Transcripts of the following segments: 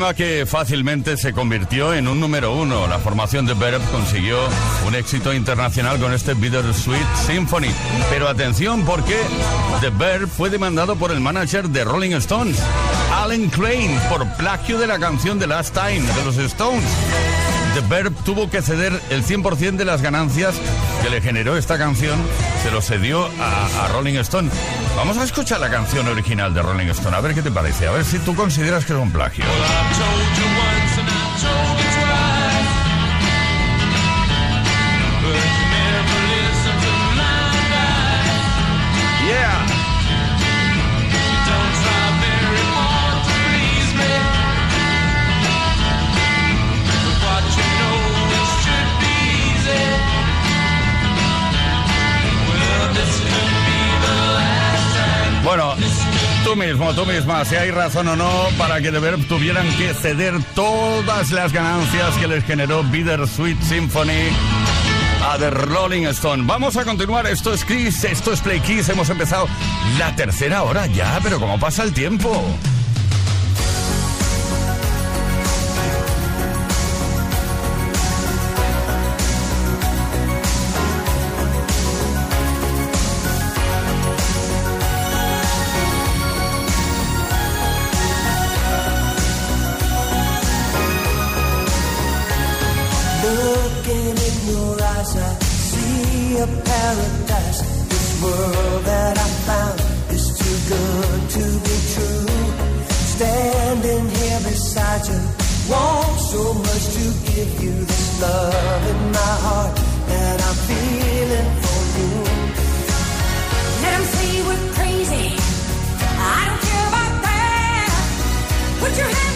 Tema que fácilmente se convirtió en un número uno. La formación de Verb consiguió un éxito internacional con este Bittersweet Symphony. Pero atención porque The Verb fue demandado por el manager de Rolling Stones, Alan Crane, por plagio de la canción The Last Time de los Stones. The Verb tuvo que ceder el 100% de las ganancias que le generó esta canción, se lo cedió a, a Rolling Stone. Vamos a escuchar la canción original de Rolling Stone, a ver qué te parece, a ver si tú consideras que es un plagio. Mismo, tú misma, si hay razón o no para que de ver tuvieran que ceder todas las ganancias que les generó Bittersweet Symphony a The Rolling Stone. Vamos a continuar. Esto es Chris, esto es Play Kiss. Hemos empezado la tercera hora ya, pero ¿cómo pasa el tiempo? a paradise. This world that I found is too good to be true. Standing here beside you, want so much to give you this love in my heart that I'm feeling for you. Let them say we're crazy. I don't care about that. Put your hands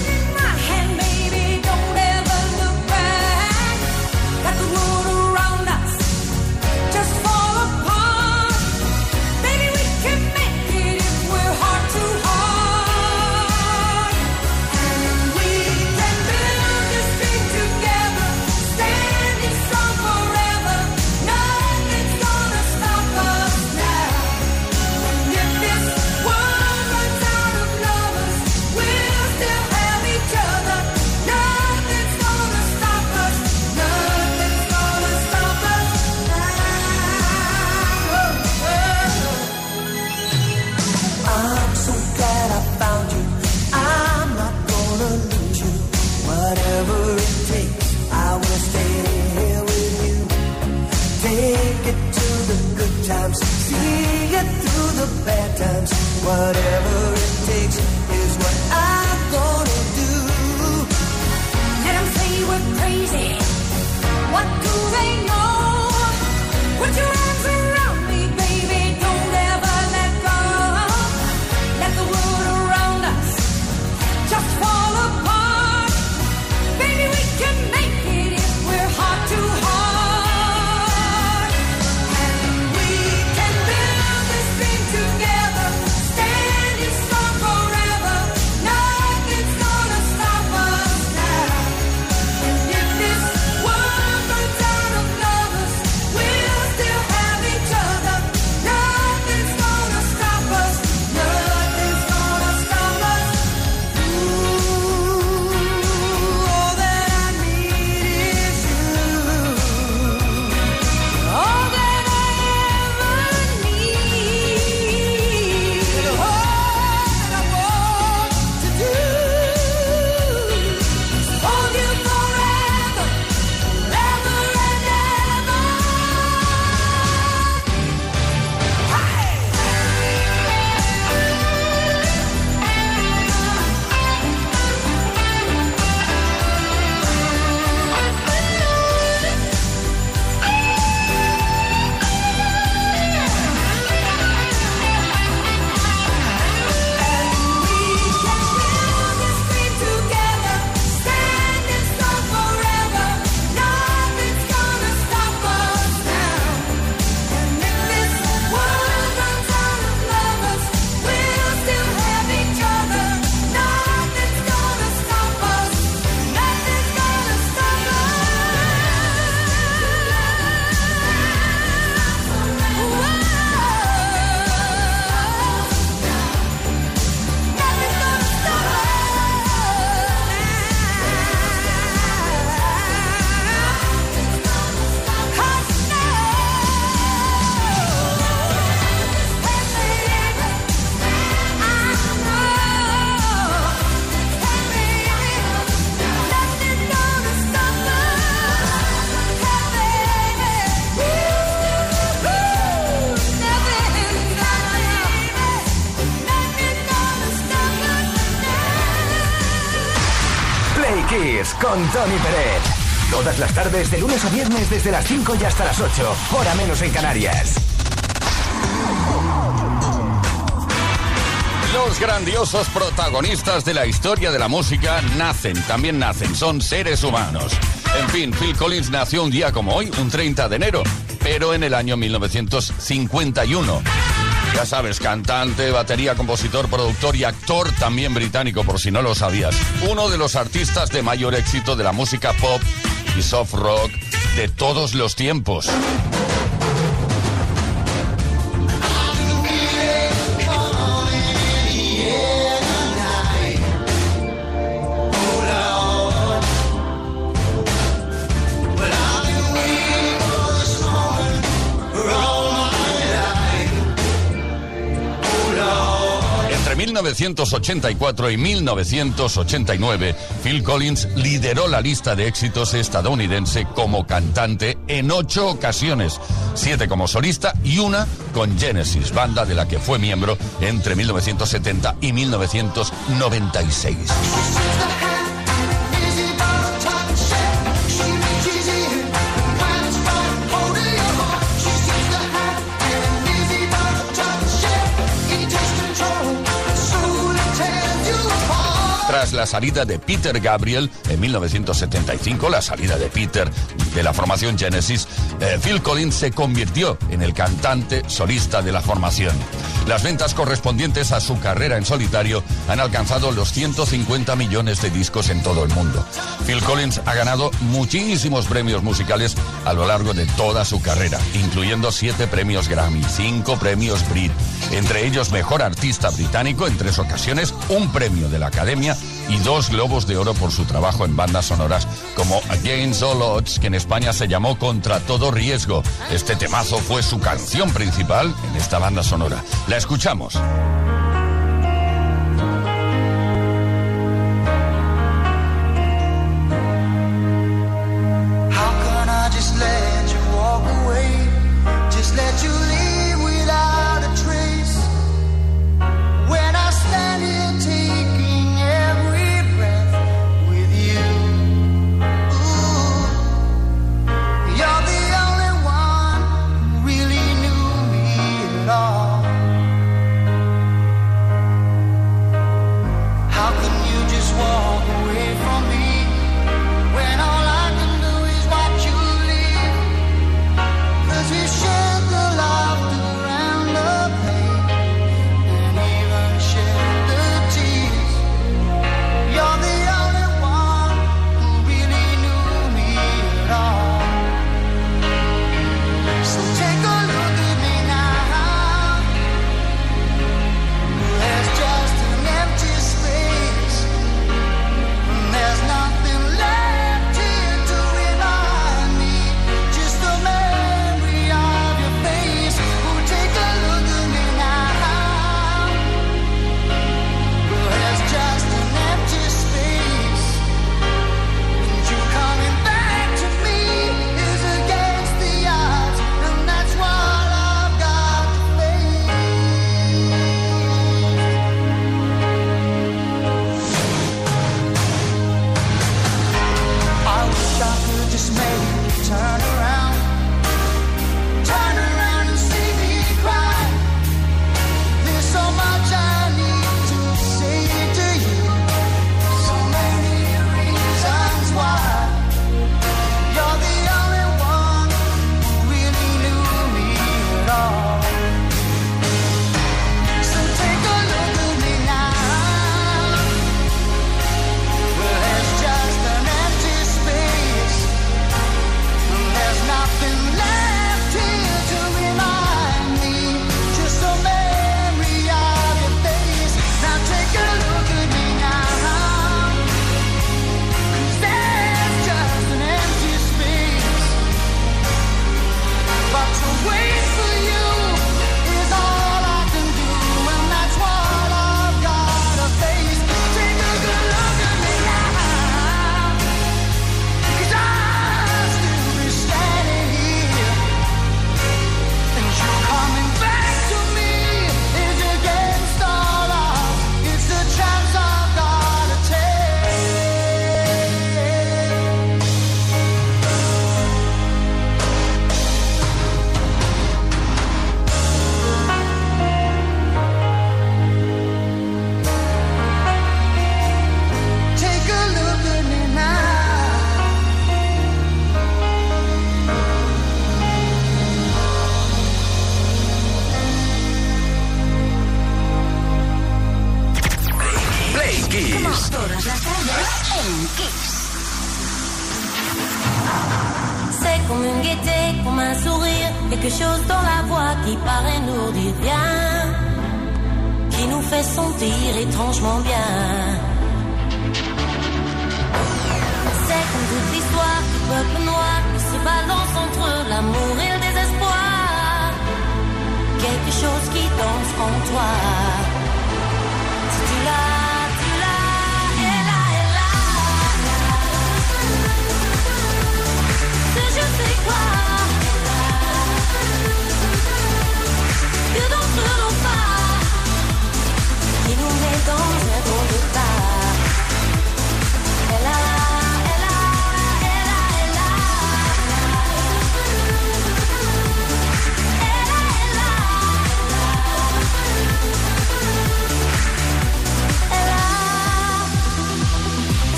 Todas las tardes, de lunes a viernes, desde las 5 y hasta las 8, hora menos en Canarias. Los grandiosos protagonistas de la historia de la música nacen, también nacen, son seres humanos. En fin, Phil Collins nació un día como hoy, un 30 de enero, pero en el año 1951. Ya sabes, cantante, batería, compositor, productor y actor también británico, por si no lo sabías. Uno de los artistas de mayor éxito de la música pop y soft rock de todos los tiempos. 1984 y 1989, Phil Collins lideró la lista de éxitos estadounidense como cantante en ocho ocasiones, siete como solista y una con Genesis, banda de la que fue miembro entre 1970 y 1996. La salida de Peter Gabriel en 1975, la salida de Peter de la formación Genesis, eh, Phil Collins se convirtió en el cantante solista de la formación. Las ventas correspondientes a su carrera en solitario han alcanzado los 150 millones de discos en todo el mundo. Phil Collins ha ganado muchísimos premios musicales a lo largo de toda su carrera, incluyendo siete premios Grammy, cinco premios Brit, entre ellos Mejor Artista Británico en tres ocasiones, un premio de la Academia y dos Globos de Oro por su trabajo en bandas sonoras como Against All Odds, que en España se llamó Contra Todo Riesgo. Este temazo fue su canción principal en esta banda sonora. La escuchamos.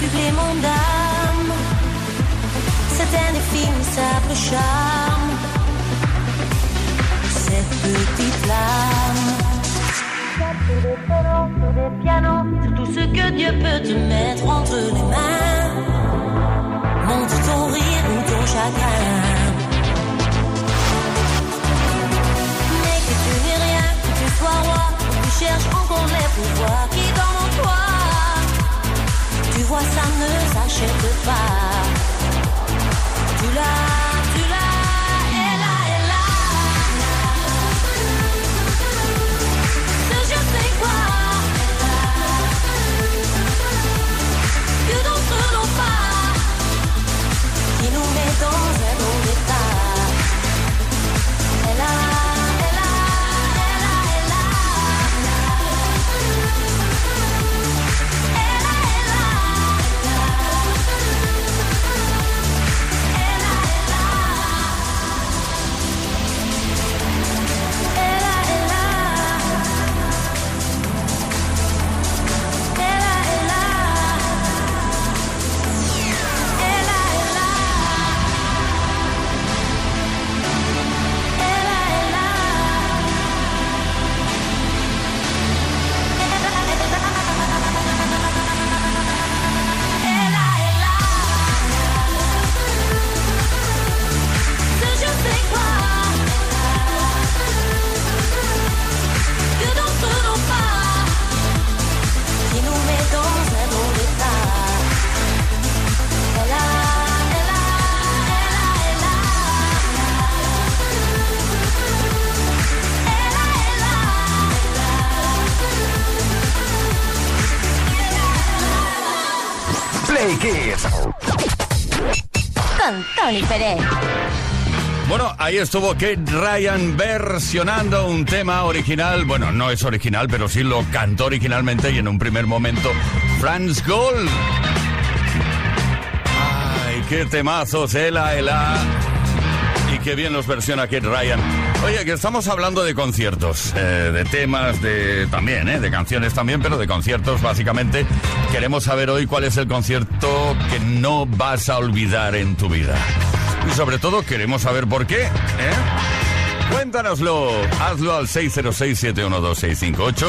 Supplément d'âme c'est un indéfinissable charme. Cette petite flamme. Sur des pianos, sur tout ce que Dieu peut te mettre entre les mains. Montre ton rire ou ton chagrin. Mais que tu n'es rien, que tu sois roi, que tu cherches encore les pouvoirs qui. Tu vois, ça ne s'achète pas. Tu l'as, tu l'as, elle a, elle a. Ce je sais quoi? Que d'entre nos pas qui nous met dans Bueno, ahí estuvo Kate Ryan versionando un tema original. Bueno, no es original, pero sí lo cantó originalmente y en un primer momento Franz Gold. Ay, qué temazos, Ela, Ela. Y qué bien los versiona Kate Ryan. Oye, que estamos hablando de conciertos, eh, de temas, de también, eh, de canciones también, pero de conciertos básicamente. Queremos saber hoy cuál es el concierto que no vas a olvidar en tu vida. Y sobre todo queremos saber por qué, ¿eh? Cuéntanoslo, hazlo al 606-712-658,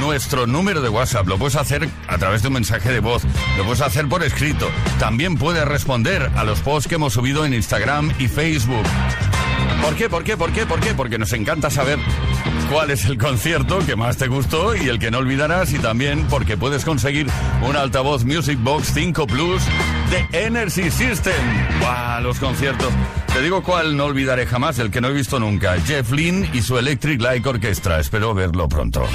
nuestro número de WhatsApp. Lo puedes hacer a través de un mensaje de voz, lo puedes hacer por escrito. También puedes responder a los posts que hemos subido en Instagram y Facebook. ¿Por qué? ¿Por qué? ¿Por qué? ¿Por qué? Porque nos encanta saber cuál es el concierto que más te gustó y el que no olvidarás y también porque puedes conseguir un altavoz Music Box 5 Plus de Energy System. ¡Guau! Los conciertos. Te digo cuál no olvidaré jamás, el que no he visto nunca. Jeff Lynne y su Electric Light Orchestra. Espero verlo pronto.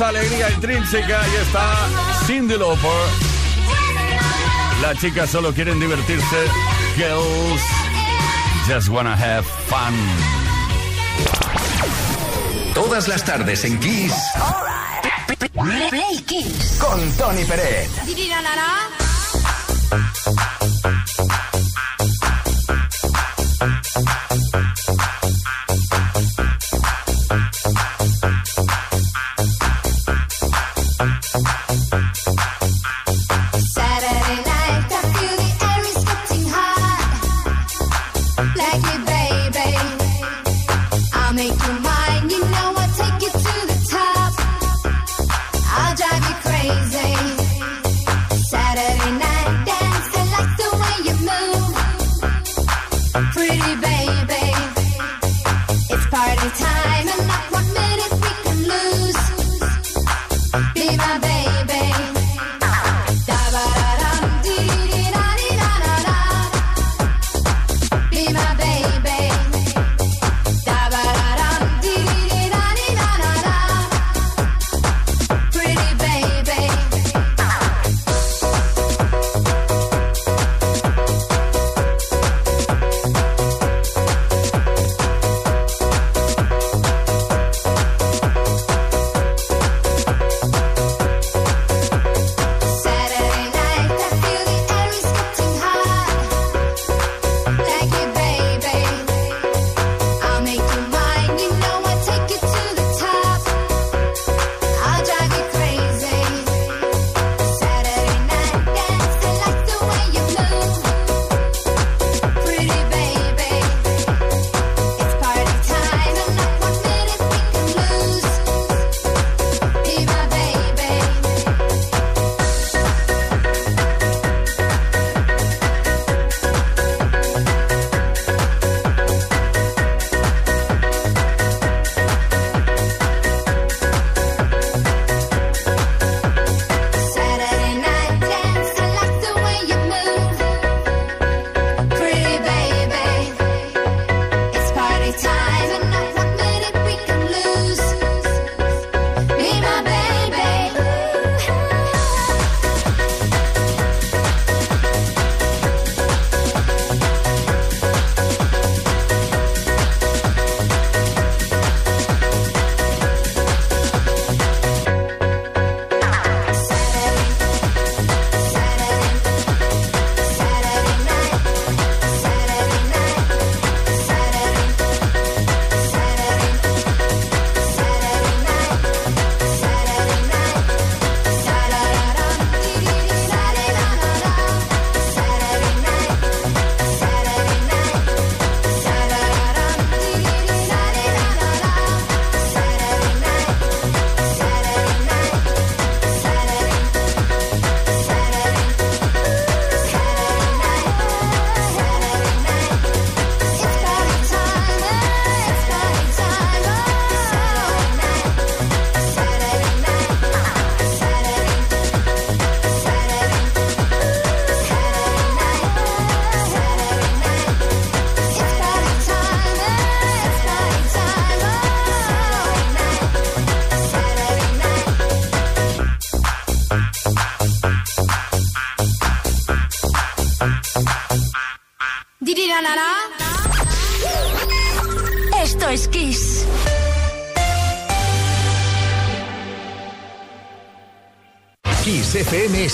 Es alegría intrínseca y está Cindy Lauper. Las chicas solo quieren divertirse. Girls just wanna have fun. Todas las tardes en Kiss. Play Kiss. Con Tony Pérez.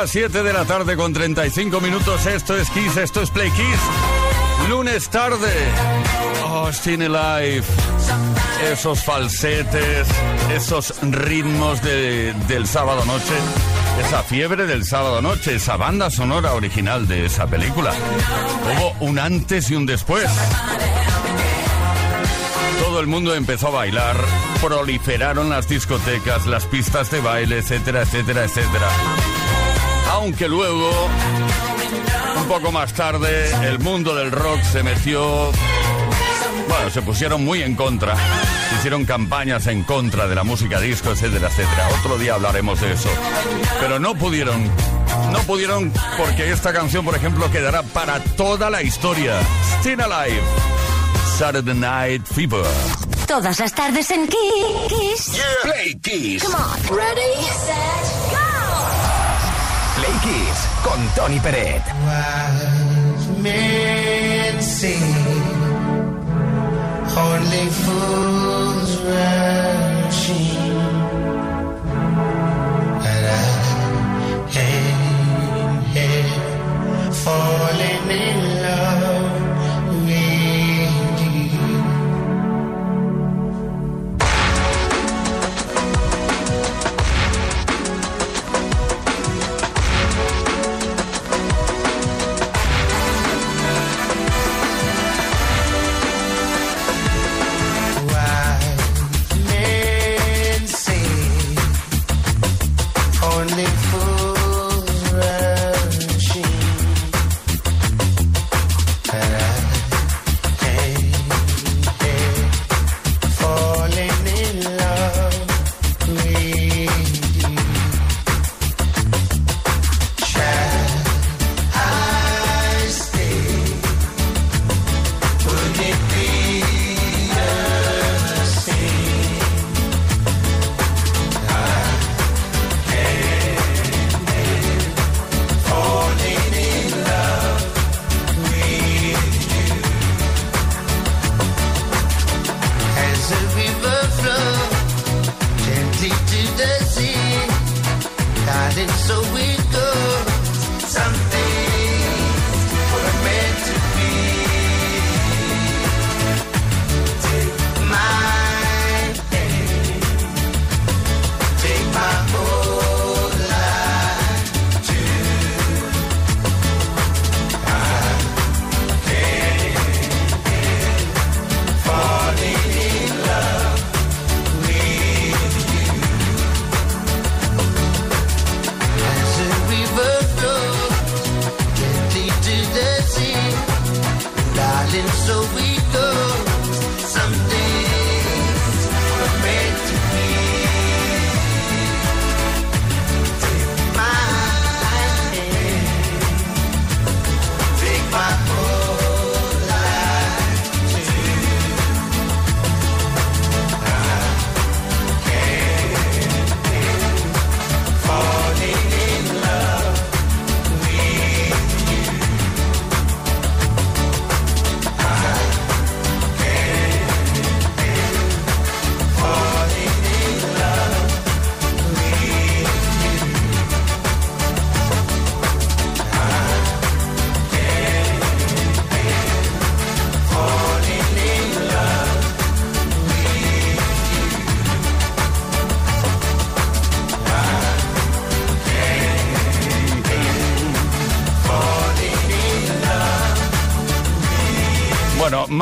Son las 7 de la tarde con 35 minutos. Esto es Kiss, esto es Play Kiss. Lunes tarde. Cine Life. Esos falsetes, esos ritmos de, del sábado noche. Esa fiebre del sábado noche, esa banda sonora original de esa película. Hubo un antes y un después. Todo el mundo empezó a bailar, proliferaron las discotecas, las pistas de baile, etcétera, etcétera, etcétera. Aunque luego, un poco más tarde, el mundo del rock se metió... Bueno, se pusieron muy en contra. Hicieron campañas en contra de la música disco, etcétera, etcétera. Otro día hablaremos de eso. Pero no pudieron. No pudieron porque esta canción, por ejemplo, quedará para toda la historia. Still Alive. Saturday Night Fever. Todas las tardes en Kiss. Play Kiss. Come on. Ready, set, Kiss con Tony Peret. Wise men say only fools rushing,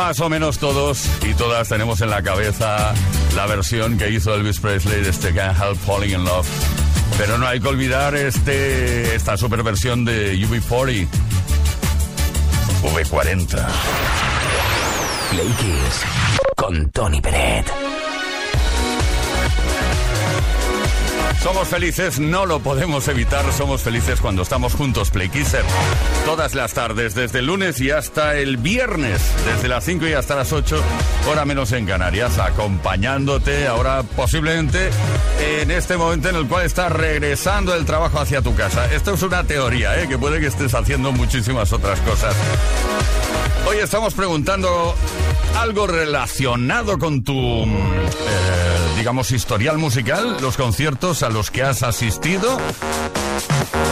más o menos todos y todas tenemos en la cabeza la versión que hizo Elvis Presley de este Can't Help Falling in Love. Pero no hay que olvidar este, esta super versión de UB40. V40. Play con Tony Peret. Somos felices, no lo podemos evitar. Somos felices cuando estamos juntos, Play Kisser. Todas las tardes, desde el lunes y hasta el viernes, desde las 5 y hasta las 8, hora menos en Canarias, acompañándote ahora posiblemente en este momento en el cual estás regresando el trabajo hacia tu casa. Esto es una teoría, ¿eh? que puede que estés haciendo muchísimas otras cosas. Hoy estamos preguntando algo relacionado con tu, eh, digamos, historial musical, los conciertos a los que has asistido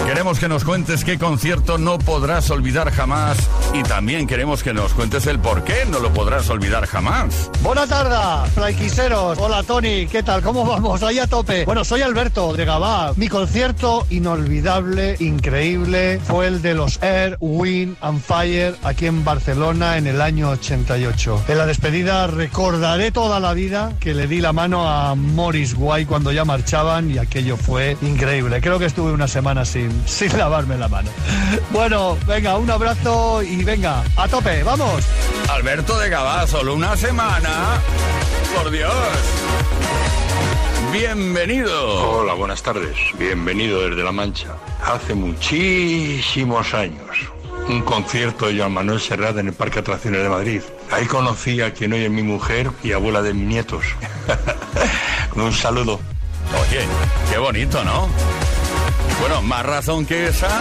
Queremos que nos cuentes qué concierto no podrás olvidar jamás y también queremos que nos cuentes el por qué no lo podrás olvidar jamás. Buena tarde, flyquiseros. Hola Tony, ¿qué tal? ¿Cómo vamos? Ahí a tope. Bueno, soy Alberto de Gabá. Mi concierto inolvidable, increíble, fue el de los Air, Wind and Fire aquí en Barcelona en el año 88. En la despedida recordaré toda la vida que le di la mano a Morris Guay cuando ya marchaban y aquello fue increíble. Creo que estuve una semana sin, sin lavarme la mano. Bueno, venga, un abrazo y venga, a tope, vamos. Alberto de Gabá, solo una semana. Por Dios. Bienvenido. Hola, buenas tardes. Bienvenido desde La Mancha. Hace muchísimos años, un concierto de Joan Manuel Serrat en el Parque Atracciones de Madrid. Ahí conocí a quien hoy es mi mujer y abuela de mis nietos. un saludo. Oye, qué bonito, ¿no? Bueno, más razón que esa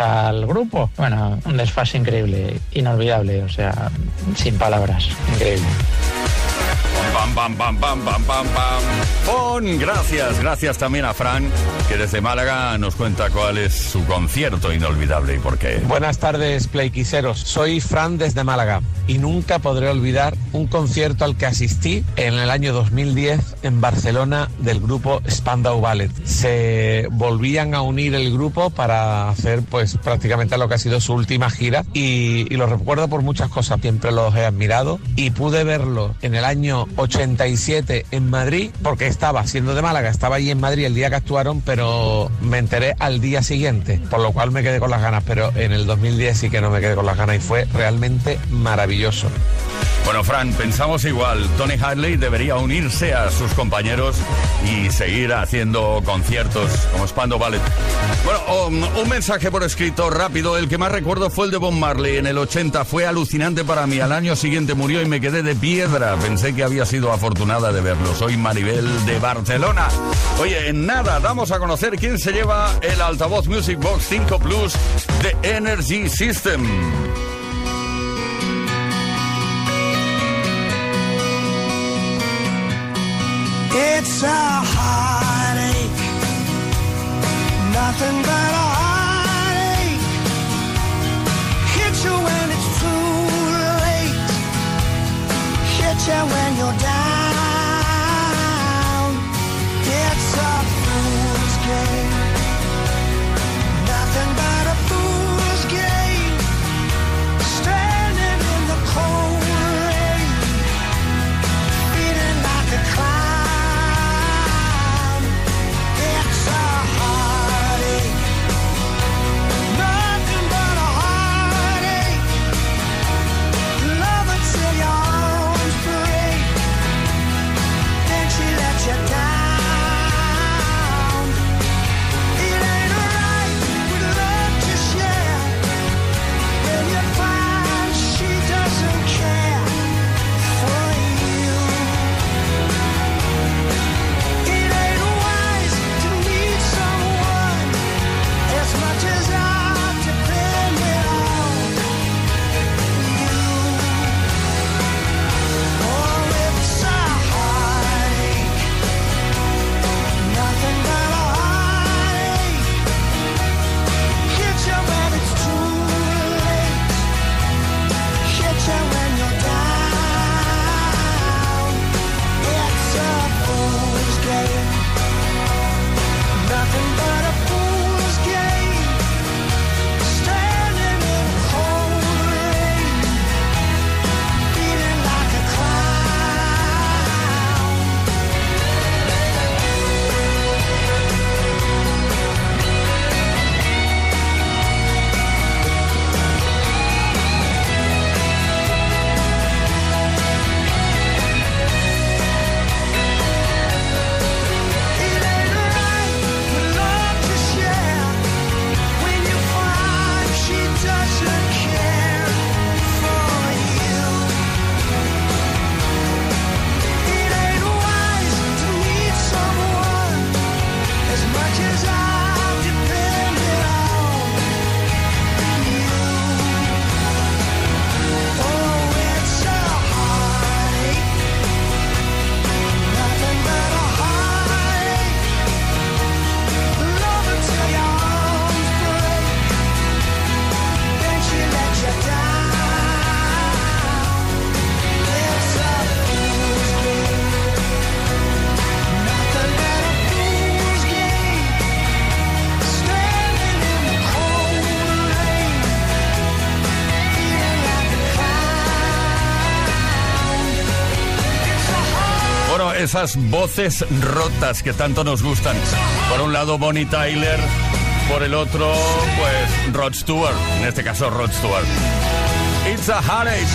al grupo. Bueno, un desfase increíble, inolvidable, o sea, sin palabras. Increíble. Pam, pam, pam, pam, pam, pam, pam. Fon, gracias, gracias también a Fran, que desde Málaga nos cuenta cuál es su concierto inolvidable y por qué. Buenas tardes, playquiseros. Soy Fran desde Málaga y nunca podré olvidar un concierto al que asistí en el año 2010 en Barcelona del grupo Spandau Ballet. Se volvían a unir el grupo para hacer pues prácticamente lo que ha sido su última gira y, y lo recuerdo por muchas cosas. Siempre los he admirado y pude verlo en el año 87 en Madrid porque estaba siendo de Málaga, estaba allí en Madrid el día que actuaron, pero me enteré al día siguiente, por lo cual me quedé con las ganas, pero en el 2010 sí que no me quedé con las ganas y fue realmente maravilloso. Bueno, Fran, pensamos igual. Tony Hadley debería unirse a sus compañeros y seguir haciendo conciertos como Spando Ballet. Bueno, um, un mensaje por escrito rápido. El que más recuerdo fue el de Bob Marley en el 80. Fue alucinante para mí. Al año siguiente murió y me quedé de piedra. Pensé que había sido afortunada de verlo. Soy Maribel de Barcelona. Oye, en nada, damos a conocer quién se lleva el altavoz Music Box 5 Plus de Energy System. It's a heartache, when you're down. Esas voces rotas que tanto nos gustan. Por un lado, Bonnie Tyler. Por el otro, pues, Rod Stewart. En este caso, Rod Stewart. It's a Heartache.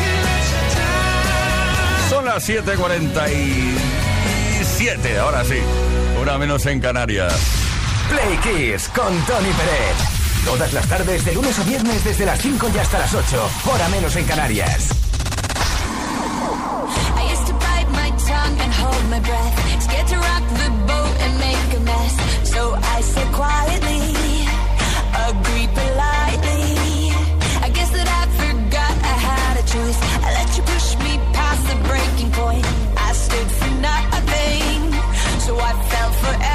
Son las 7.47, ahora sí. Una menos en Canarias. Play Kiss con Tony Pérez. Todas las tardes, de lunes a viernes, desde las 5 y hasta las 8. Hora menos en Canarias. Breath. Scared to rock the boat and make a mess. So I said quietly, agree politely. I guess that I forgot I had a choice. I let you push me past the breaking point. I stood for nothing. So I fell for everything.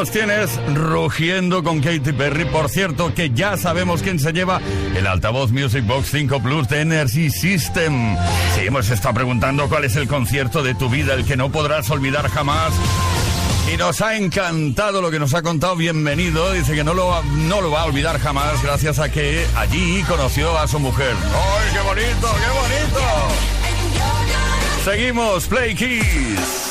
Nos tienes rugiendo con Katy Perry. Por cierto, que ya sabemos quién se lleva el altavoz Music Box 5 Plus de Energy System. Sí, hemos estado preguntando cuál es el concierto de tu vida, el que no podrás olvidar jamás. Y nos ha encantado lo que nos ha contado. Bienvenido. Dice que no lo, no lo va a olvidar jamás gracias a que allí conoció a su mujer. ¡Ay, qué bonito, qué bonito! Seguimos, Play Kiss.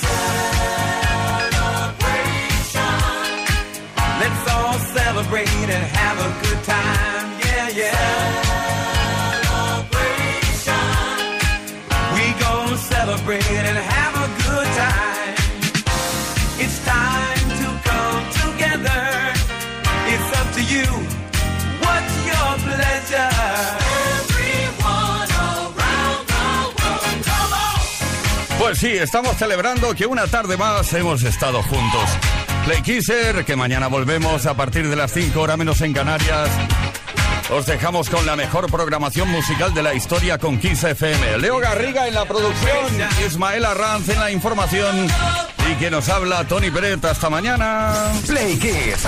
Celebrate and have a good time. Yeah, yeah. Celebration. We gon' celebrate and have a good time. It's time to come together. It's up to you. What's your pleasure? Pues sí, estamos celebrando que una tarde más hemos estado juntos. Play Kisser, que mañana volvemos a partir de las 5 horas menos en Canarias. Os dejamos con la mejor programación musical de la historia con Kiss FM. Leo Garriga en la producción, Ismael Arranz en la información y que nos habla Tony Peret. Hasta mañana. Play Kiss.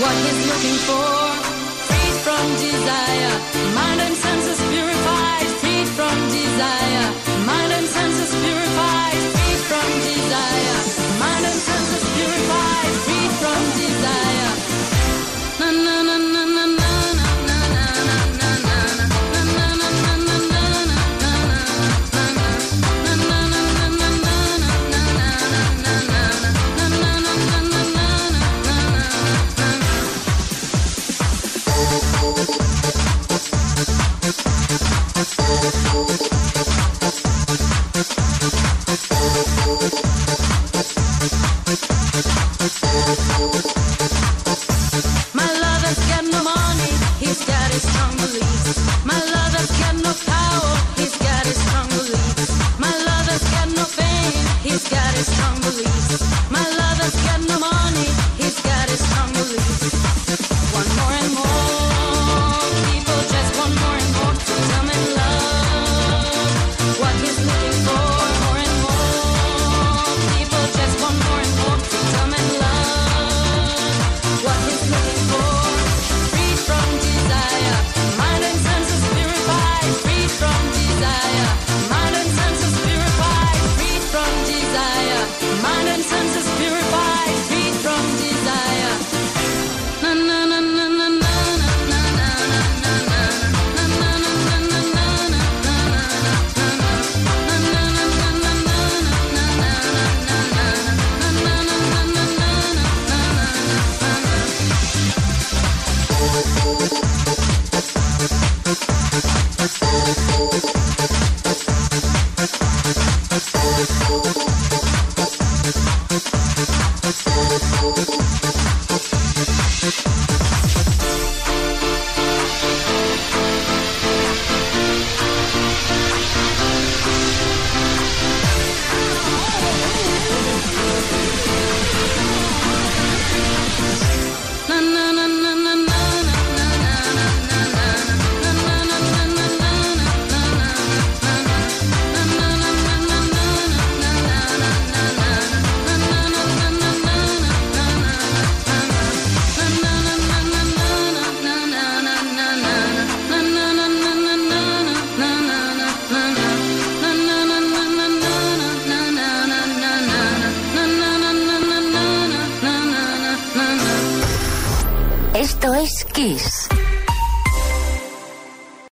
What he's looking for, freed from desire, mind and senses purified, freed from desire, mind and senses purified, freed from desire,